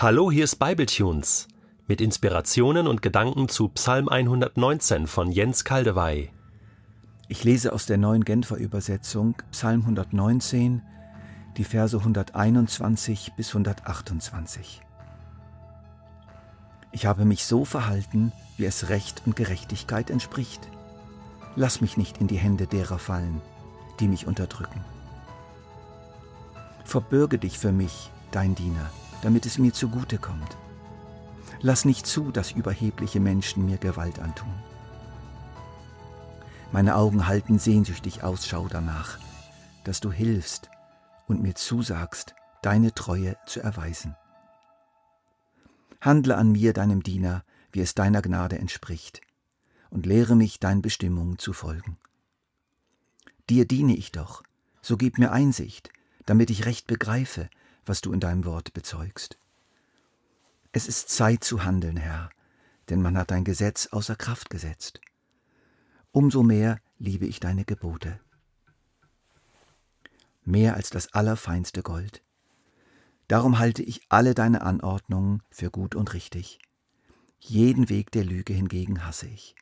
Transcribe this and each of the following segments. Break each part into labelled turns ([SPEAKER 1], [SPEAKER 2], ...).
[SPEAKER 1] Hallo, hier ist Bibletunes mit Inspirationen und Gedanken zu Psalm 119 von Jens Kaldewey.
[SPEAKER 2] Ich lese aus der neuen Genfer Übersetzung Psalm 119, die Verse 121 bis 128. Ich habe mich so verhalten, wie es Recht und Gerechtigkeit entspricht. Lass mich nicht in die Hände derer fallen, die mich unterdrücken. Verbürge dich für mich, dein Diener, damit es mir zugute kommt. Lass nicht zu, dass überhebliche Menschen mir Gewalt antun. Meine Augen halten sehnsüchtig Ausschau danach, dass du hilfst und mir zusagst, deine Treue zu erweisen. Handle an mir, deinem Diener, wie es deiner Gnade entspricht, und lehre mich, deinen Bestimmungen zu folgen. Dir diene ich doch, so gib mir Einsicht, damit ich recht begreife, was du in deinem Wort bezeugst. Es ist Zeit zu handeln, Herr, denn man hat dein Gesetz außer Kraft gesetzt. Umso mehr liebe ich deine Gebote. Mehr als das allerfeinste Gold. Darum halte ich alle deine Anordnungen für gut und richtig. Jeden Weg der Lüge hingegen hasse ich.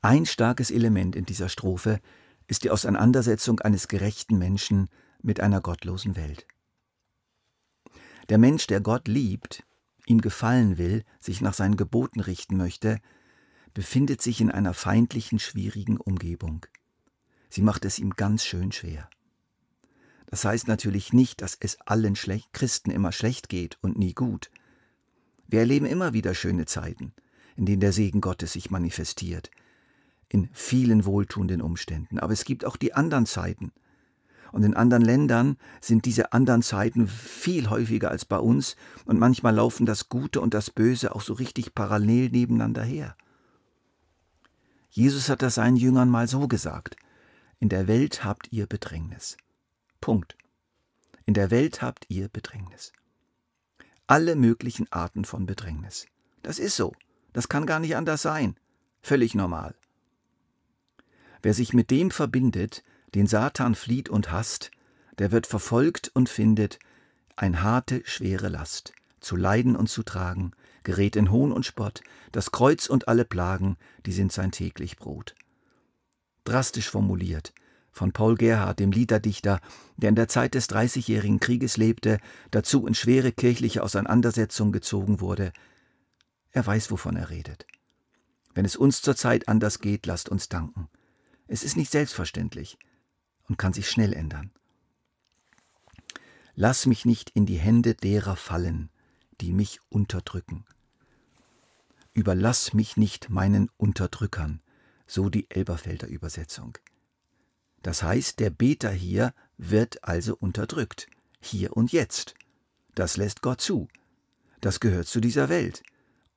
[SPEAKER 2] Ein starkes Element in dieser Strophe ist die Auseinandersetzung eines gerechten Menschen mit einer gottlosen Welt. Der Mensch, der Gott liebt, ihm gefallen will, sich nach seinen Geboten richten möchte, befindet sich in einer feindlichen, schwierigen Umgebung. Sie macht es ihm ganz schön schwer. Das heißt natürlich nicht, dass es allen Christen immer schlecht geht und nie gut. Wir erleben immer wieder schöne Zeiten, in denen der Segen Gottes sich manifestiert, in vielen wohltuenden Umständen. Aber es gibt auch die anderen Zeiten, und in anderen Ländern sind diese anderen Zeiten viel häufiger als bei uns und manchmal laufen das Gute und das Böse auch so richtig parallel nebeneinander her. Jesus hat das seinen Jüngern mal so gesagt. In der Welt habt ihr Bedrängnis. Punkt. In der Welt habt ihr Bedrängnis. Alle möglichen Arten von Bedrängnis. Das ist so. Das kann gar nicht anders sein. Völlig normal. Wer sich mit dem verbindet, den Satan flieht und hasst, der wird verfolgt und findet ein harte, schwere Last, zu leiden und zu tragen, gerät in Hohn und Spott, das Kreuz und alle Plagen, die sind sein täglich Brot. Drastisch formuliert, von Paul Gerhard, dem Liederdichter, der in der Zeit des Dreißigjährigen Krieges lebte, dazu in schwere kirchliche Auseinandersetzungen gezogen wurde. Er weiß, wovon er redet. Wenn es uns zurzeit anders geht, lasst uns danken. Es ist nicht selbstverständlich und kann sich schnell ändern. Lass mich nicht in die Hände derer fallen, die mich unterdrücken. Überlass mich nicht meinen Unterdrückern, so die Elberfelder Übersetzung. Das heißt, der Beter hier wird also unterdrückt, hier und jetzt. Das lässt Gott zu. Das gehört zu dieser Welt.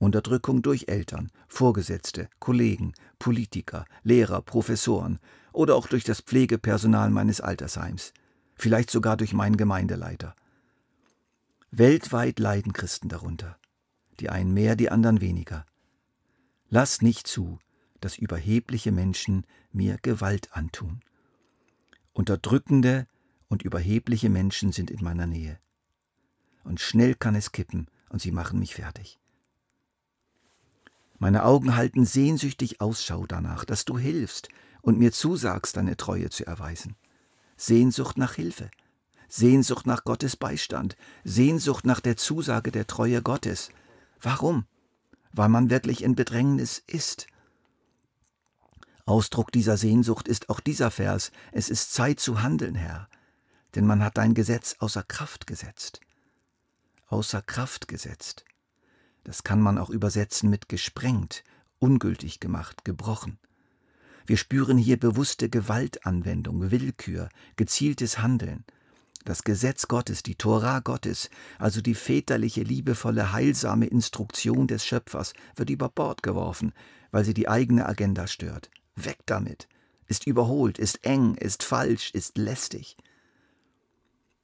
[SPEAKER 2] Unterdrückung durch Eltern, Vorgesetzte, Kollegen, Politiker, Lehrer, Professoren oder auch durch das Pflegepersonal meines Altersheims, vielleicht sogar durch meinen Gemeindeleiter. Weltweit leiden Christen darunter, die einen mehr, die anderen weniger. Lass nicht zu, dass überhebliche Menschen mir Gewalt antun. Unterdrückende und überhebliche Menschen sind in meiner Nähe. Und schnell kann es kippen und sie machen mich fertig. Meine Augen halten sehnsüchtig Ausschau danach, dass du hilfst und mir zusagst, deine Treue zu erweisen. Sehnsucht nach Hilfe, Sehnsucht nach Gottes Beistand, Sehnsucht nach der Zusage der Treue Gottes. Warum? Weil man wirklich in Bedrängnis ist. Ausdruck dieser Sehnsucht ist auch dieser Vers, es ist Zeit zu handeln, Herr, denn man hat dein Gesetz außer Kraft gesetzt. Außer Kraft gesetzt. Das kann man auch übersetzen mit gesprengt, ungültig gemacht, gebrochen. Wir spüren hier bewusste Gewaltanwendung, Willkür, gezieltes Handeln. Das Gesetz Gottes, die Tora Gottes, also die väterliche, liebevolle, heilsame Instruktion des Schöpfers, wird über Bord geworfen, weil sie die eigene Agenda stört. Weg damit! Ist überholt, ist eng, ist falsch, ist lästig.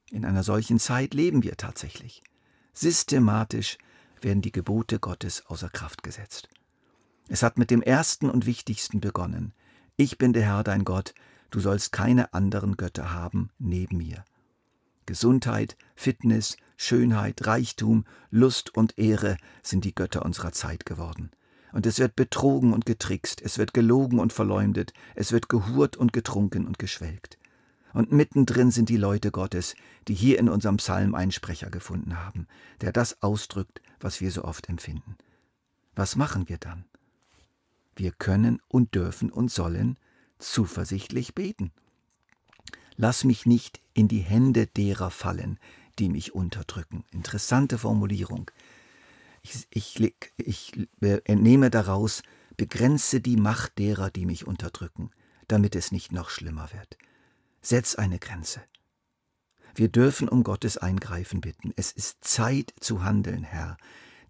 [SPEAKER 2] In einer solchen Zeit leben wir tatsächlich. Systematisch werden die Gebote Gottes außer Kraft gesetzt. Es hat mit dem ersten und wichtigsten begonnen. Ich bin der Herr dein Gott, du sollst keine anderen Götter haben neben mir. Gesundheit, Fitness, Schönheit, Reichtum, Lust und Ehre sind die Götter unserer Zeit geworden. Und es wird betrogen und getrickst, es wird gelogen und verleumdet, es wird gehurt und getrunken und geschwelgt. Und mittendrin sind die Leute Gottes, die hier in unserem Psalm einen Sprecher gefunden haben, der das ausdrückt, was wir so oft empfinden. Was machen wir dann? Wir können und dürfen und sollen zuversichtlich beten. Lass mich nicht in die Hände derer fallen, die mich unterdrücken. Interessante Formulierung. Ich, ich, ich entnehme daraus, begrenze die Macht derer, die mich unterdrücken, damit es nicht noch schlimmer wird. Setz eine Grenze. Wir dürfen um Gottes Eingreifen bitten. Es ist Zeit zu handeln, Herr,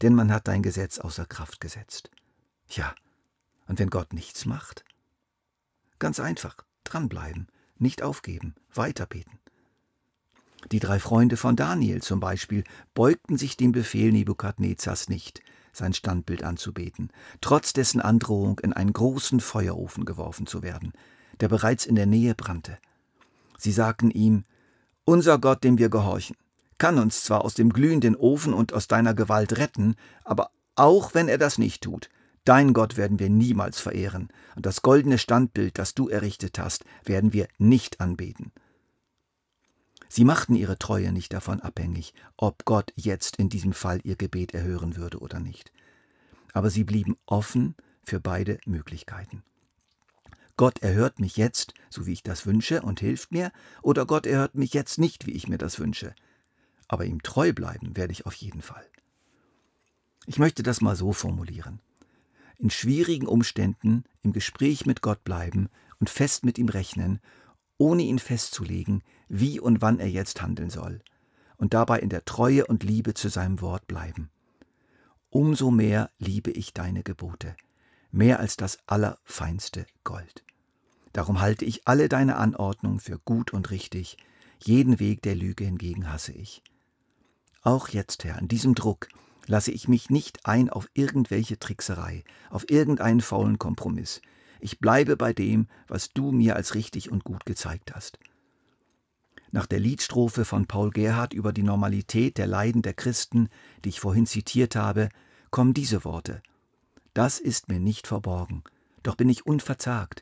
[SPEAKER 2] denn man hat dein Gesetz außer Kraft gesetzt. Ja, und wenn Gott nichts macht? Ganz einfach, dranbleiben, nicht aufgeben, weiterbeten. Die drei Freunde von Daniel zum Beispiel beugten sich dem Befehl Nebukadnezars nicht, sein Standbild anzubeten, trotz dessen Androhung in einen großen Feuerofen geworfen zu werden, der bereits in der Nähe brannte. Sie sagten ihm, Unser Gott, dem wir gehorchen, kann uns zwar aus dem glühenden Ofen und aus deiner Gewalt retten, aber auch wenn er das nicht tut, dein Gott werden wir niemals verehren, und das goldene Standbild, das du errichtet hast, werden wir nicht anbeten. Sie machten ihre Treue nicht davon abhängig, ob Gott jetzt in diesem Fall ihr Gebet erhören würde oder nicht. Aber sie blieben offen für beide Möglichkeiten. Gott erhört mich jetzt, so wie ich das wünsche, und hilft mir, oder Gott erhört mich jetzt nicht, wie ich mir das wünsche. Aber ihm treu bleiben werde ich auf jeden Fall. Ich möchte das mal so formulieren. In schwierigen Umständen im Gespräch mit Gott bleiben und fest mit ihm rechnen ohne ihn festzulegen, wie und wann er jetzt handeln soll, und dabei in der Treue und Liebe zu seinem Wort bleiben. Umso mehr liebe ich deine Gebote, mehr als das allerfeinste Gold. Darum halte ich alle deine Anordnungen für gut und richtig, jeden Weg der Lüge hingegen hasse ich. Auch jetzt, Herr, an diesem Druck lasse ich mich nicht ein auf irgendwelche Trickserei, auf irgendeinen faulen Kompromiss, ich bleibe bei dem, was du mir als richtig und gut gezeigt hast. Nach der Liedstrophe von Paul Gerhard über die Normalität der Leiden der Christen, die ich vorhin zitiert habe, kommen diese Worte. Das ist mir nicht verborgen, doch bin ich unverzagt.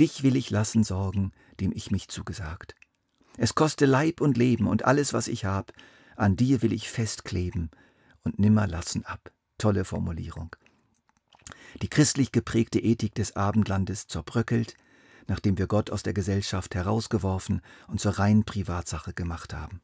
[SPEAKER 2] Dich will ich lassen sorgen, dem ich mich zugesagt. Es koste Leib und Leben und alles, was ich hab, an dir will ich festkleben und nimmer lassen ab. Tolle Formulierung. Die christlich geprägte Ethik des Abendlandes zerbröckelt, nachdem wir Gott aus der Gesellschaft herausgeworfen und zur reinen Privatsache gemacht haben.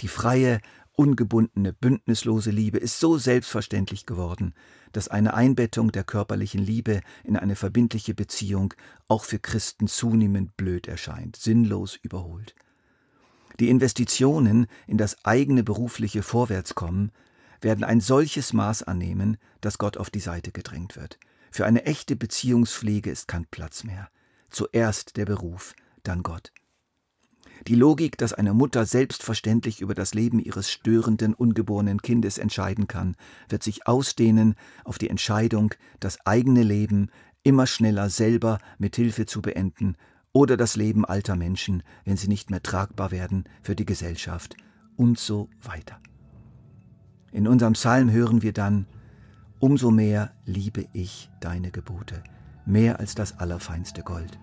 [SPEAKER 2] Die freie, ungebundene, bündnislose Liebe ist so selbstverständlich geworden, dass eine Einbettung der körperlichen Liebe in eine verbindliche Beziehung auch für Christen zunehmend blöd erscheint, sinnlos überholt. Die Investitionen in das eigene berufliche Vorwärtskommen werden ein solches Maß annehmen, dass Gott auf die Seite gedrängt wird. Für eine echte Beziehungspflege ist kein Platz mehr. Zuerst der Beruf, dann Gott. Die Logik, dass eine Mutter selbstverständlich über das Leben ihres störenden, ungeborenen Kindes entscheiden kann, wird sich ausdehnen auf die Entscheidung, das eigene Leben immer schneller selber mit Hilfe zu beenden oder das Leben alter Menschen, wenn sie nicht mehr tragbar werden für die Gesellschaft und so weiter. In unserem Psalm hören wir dann, umso mehr liebe ich deine Gebote, mehr als das allerfeinste Gold.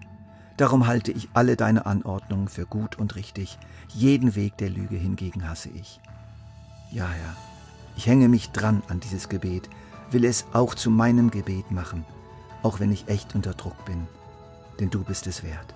[SPEAKER 2] Darum halte ich alle deine Anordnungen für gut und richtig, jeden Weg der Lüge hingegen hasse ich. Ja, Herr, ich hänge mich dran an dieses Gebet, will es auch zu meinem Gebet machen, auch wenn ich echt unter Druck bin, denn du bist es wert.